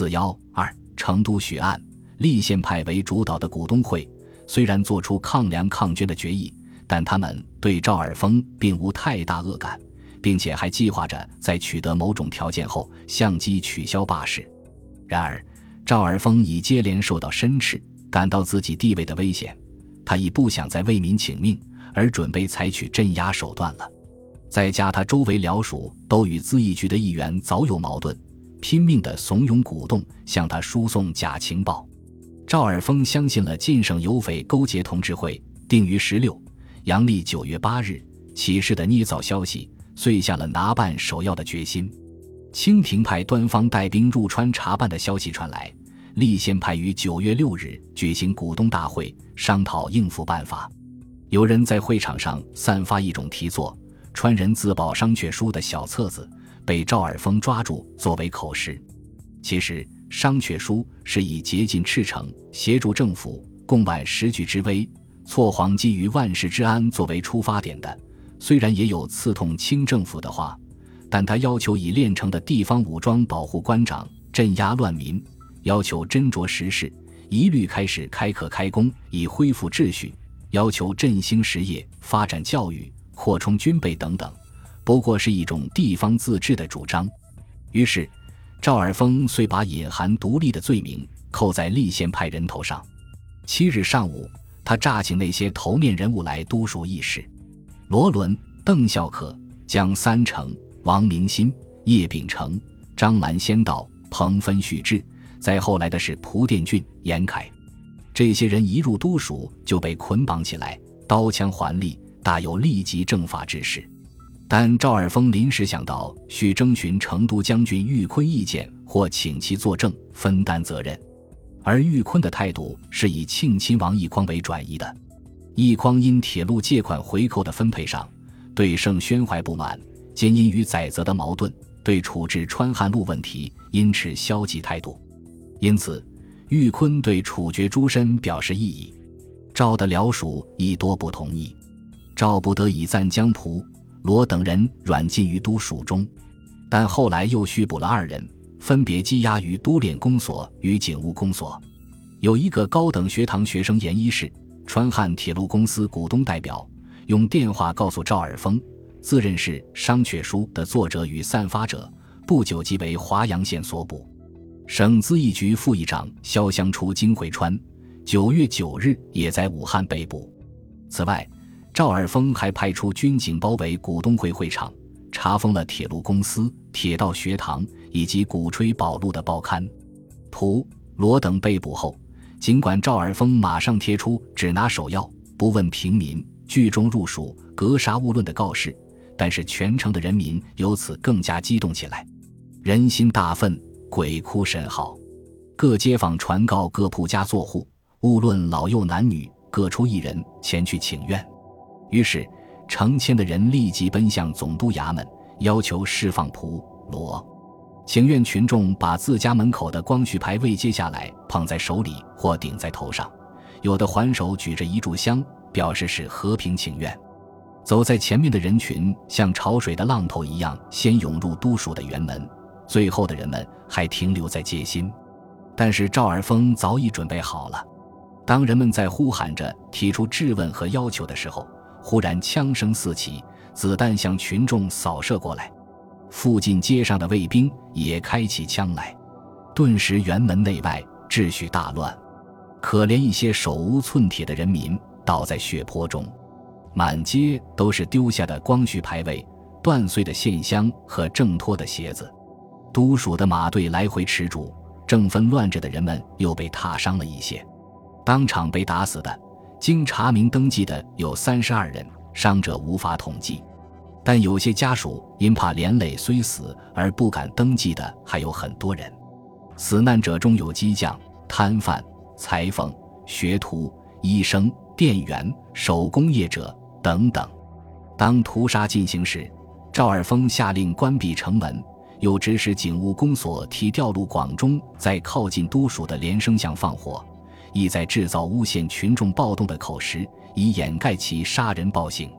四幺二成都血案，立宪派为主导的股东会虽然做出抗粮抗捐的决议，但他们对赵尔丰并无太大恶感，并且还计划着在取得某种条件后相机取消罢市。然而，赵尔丰已接连受到申斥，感到自己地位的危险，他已不想再为民请命，而准备采取镇压手段了。再加他周围僚属都与咨议局的议员早有矛盾，拼命的怂恿鼓动，向他输送假情报。赵尔丰相信了晋省有匪勾结同志会定于十六阳历九月八日起事的捏造消息，遂下了拿办首要的决心。清廷派端方带兵入川查办的消息传来，立宪派于九月六日举行股东大会，商讨应付办法。有人在会场上散发一种题作。川人自保商榷书的小册子被赵尔丰抓住作为口实。其实商榷书是以竭尽赤诚协助政府共挽时局之危，挫皇基于万世之安作为出发点的。虽然也有刺痛清政府的话，但他要求以练成的地方武装保护官长，镇压乱民，要求斟酌时事，一律开始开课开工，以恢复秩序，要求振兴实业，发展教育。扩充军备等等，不过是一种地方自治的主张。于是，赵尔丰遂把隐含独立的罪名扣在立宪派人头上。七日上午，他诈请那些头面人物来督署议事：罗伦、邓孝可、江三成、王明新、叶秉成、张兰先道、彭芬、许志，再后来的是蒲殿俊、严凯。这些人一入都署就被捆绑起来，刀枪环立。大有立即正法之势，但赵尔丰临时想到需征询成都将军玉坤意见，或请其作证分担责任，而玉坤的态度是以庆亲王奕匡为转移的。奕匡因铁路借款回扣的分配上对盛宣怀不满，兼因与载泽的矛盾，对处置川汉路问题因持消极态度，因此玉坤对处决朱深表示异议，赵的僚属亦多不同意。赵不得已暂将仆、罗等人软禁于都署中，但后来又续捕了二人，分别羁押于都练公所与警务公所。有一个高等学堂学生严一世，川汉铁路公司股东代表，用电话告诉赵尔丰，自认是商榷书的作者与散发者，不久即为华阳县所捕。省资议局副议长肖湘初经会川，九月九日也在武汉被捕。此外，赵尔丰还派出军警包围股东会会场，查封了铁路公司、铁道学堂以及鼓吹保路的报刊。蒲、罗等被捕后，尽管赵尔丰马上贴出只拿首要、不问平民、聚众入蜀、格杀勿论的告示，但是全城的人民由此更加激动起来，人心大愤，鬼哭神嚎。各街坊传告各铺家作户，勿论老幼男女，各出一人前去请愿。于是，成千的人立即奔向总督衙门，要求释放蒲罗。请愿群众把自家门口的光绪牌未揭下来，捧在手里或顶在头上，有的还手举着一炷香，表示是和平请愿。走在前面的人群像潮水的浪头一样，先涌入都署的辕门，最后的人们还停留在街心。但是赵尔丰早已准备好了。当人们在呼喊着提出质问和要求的时候，忽然枪声四起，子弹向群众扫射过来，附近街上的卫兵也开起枪来，顿时辕门内外秩序大乱，可怜一些手无寸铁的人民倒在血泊中，满街都是丢下的光绪牌位、断碎的线香和挣脱的鞋子，都署的马队来回驰逐，正纷乱着的人们又被踏伤了一些，当场被打死的。经查明登记的有三十二人，伤者无法统计，但有些家属因怕连累虽死而不敢登记的还有很多人。死难者中有机匠、摊贩、裁缝、学徒、医生、店员、手工业者等等。当屠杀进行时，赵尔丰下令关闭城门，又指使警务公所替调入广中，在靠近都署的连生巷放火。意在制造诬陷群众暴动的口实，以掩盖其杀人暴行。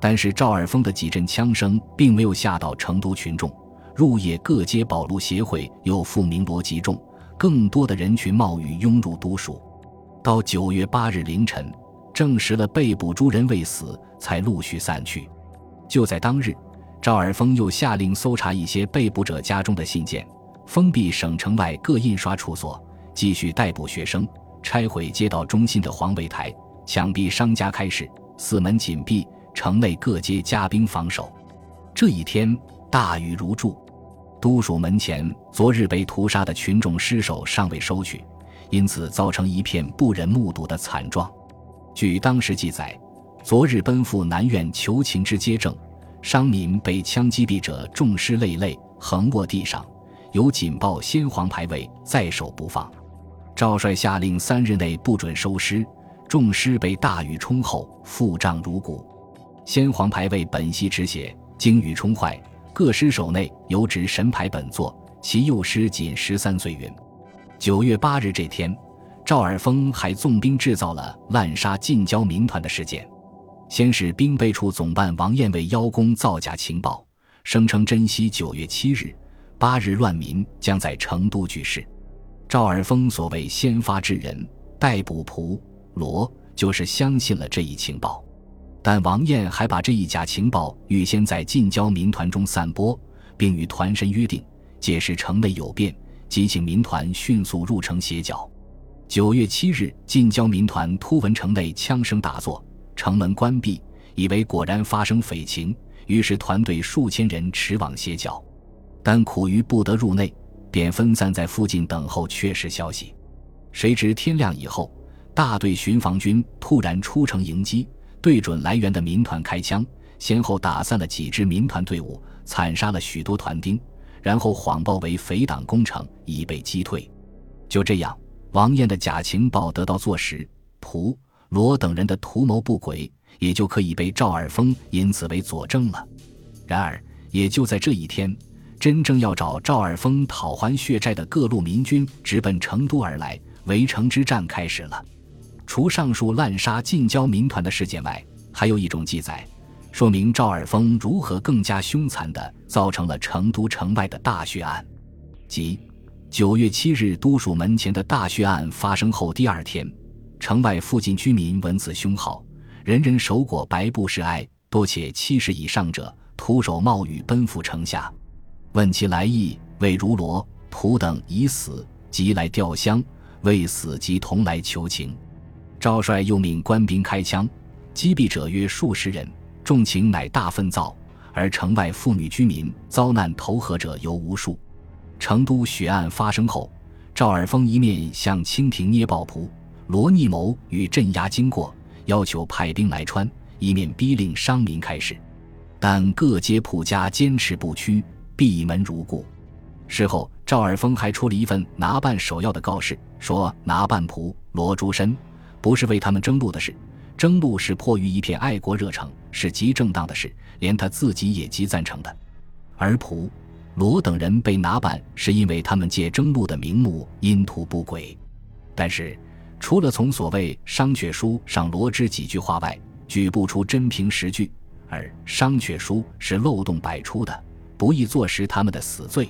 但是赵尔丰的几阵枪声并没有吓到成都群众。入夜各街保路协会又复鸣锣集众，更多的人群冒雨涌入都署。到九月八日凌晨，证实了被捕诸人未死，才陆续散去。就在当日，赵尔丰又下令搜查一些被捕者家中的信件，封闭省城外各印刷处所，继续逮捕学生，拆毁街道中心的黄围台，强逼商家开市，四门紧闭，城内各街加兵防守。这一天，大雨如注。都署门前昨日被屠杀的群众尸首尚未收取，因此造成一片不忍目睹的惨状。据当时记载，昨日奔赴南苑求情之街正，商民被枪击毙者重尸累累，横卧地上，有警报先皇牌位在手不放。赵帅下令三日内不准收尸，众尸被大雨冲后腹胀如鼓。先皇牌位本系只写经雨冲坏。各尸首内有指神牌本座，其幼师仅十三岁。云九月八日这天，赵尔丰还纵兵制造了滥杀近郊民团的事件。先是兵备处总办王彦为邀功造假情报，声称珍惜九月七日、八日乱民将在成都举事。赵尔丰所谓先发制人，逮捕蒲罗，就是相信了这一情报。但王彦还把这一假情报预先在近郊民团中散播，并与团神约定，届时城内有变，即请民团迅速入城歇脚。九月七日，近郊民团突闻城内枪声大作，城门关闭，以为果然发生匪情，于是团队数千人驰往歇脚，但苦于不得入内，便分散在附近等候确实消息。谁知天亮以后，大队巡防军突然出城迎击。对准来源的民团开枪，先后打散了几支民团队伍，惨杀了许多团丁，然后谎报为匪党攻城，已被击退。就这样，王燕的假情报得到坐实，蒲罗等人的图谋不轨也就可以被赵尔丰因此为佐证了。然而，也就在这一天，真正要找赵尔丰讨还血债的各路民军直奔成都而来，围城之战开始了。除上述滥杀近郊民团的事件外，还有一种记载，说明赵尔丰如何更加凶残地造成了成都城外的大血案。即九月七日都署门前的大血案发生后第二天，城外附近居民闻此凶号，人人手裹白布示哀，多且七十以上者徒手冒雨奔赴城下，问其来意，谓如罗、仆等已死，即来吊香；未死即同来求情。赵帅又命官兵开枪，击毙者约数十人，众情乃大愤躁。而城外妇女居民遭难投河者尤无数。成都血案发生后，赵尔丰一面向清廷捏爆蒲罗逆谋与镇压经过，要求派兵来川，一面逼令商民开市，但各街铺家坚持不屈，闭门如故。事后，赵尔丰还出了一份拿办首要的告示，说拿办仆罗诸身。不是为他们争路的事，争路是迫于一片爱国热诚，是极正当的事，连他自己也极赞成的。而仆罗等人被拿办，是因为他们借争路的名目阴图不轨。但是，除了从所谓商榷书上罗织几句话外，举不出真凭实据。而商榷书是漏洞百出的，不易坐实他们的死罪，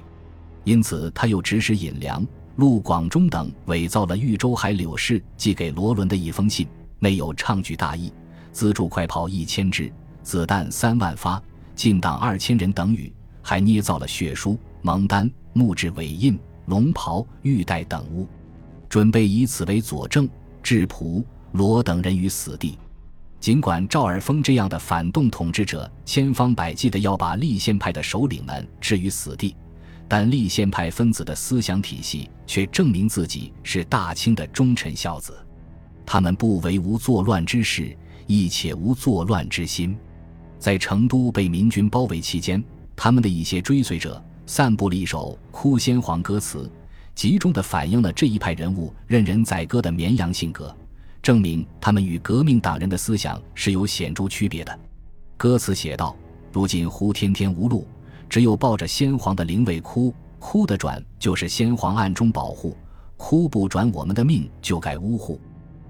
因此他又指使尹良。陆广忠等伪造了豫州海柳氏寄给罗伦的一封信，内有唱举大义，资助快炮一千支，子弹三万发，进党二千人等语，还捏造了血书、蒙丹、木质尾印、龙袍、玉带等物，准备以此为佐证，置蒲罗等人于死地。尽管赵尔丰这样的反动统治者千方百计的要把立宪派的首领们置于死地。但立宪派分子的思想体系却证明自己是大清的忠臣孝子，他们不为无作乱之事，亦且无作乱之心。在成都被民军包围期间，他们的一些追随者散布了一首哭先皇歌词，集中的反映了这一派人物任人宰割的绵羊性格，证明他们与革命党人的思想是有显著区别的。歌词写道：“如今胡天天无路。”只有抱着先皇的灵位哭，哭的转就是先皇暗中保护，哭不转我们的命就该呜呼。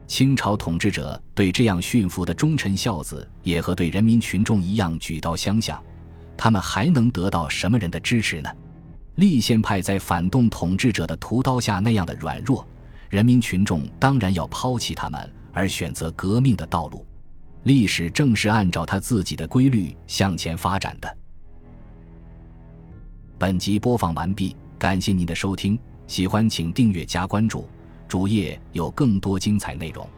清朝统治者对这样驯服的忠臣孝子，也和对人民群众一样举刀相向，他们还能得到什么人的支持呢？立宪派在反动统治者的屠刀下那样的软弱，人民群众当然要抛弃他们，而选择革命的道路。历史正是按照他自己的规律向前发展的。本集播放完毕，感谢您的收听，喜欢请订阅加关注，主页有更多精彩内容。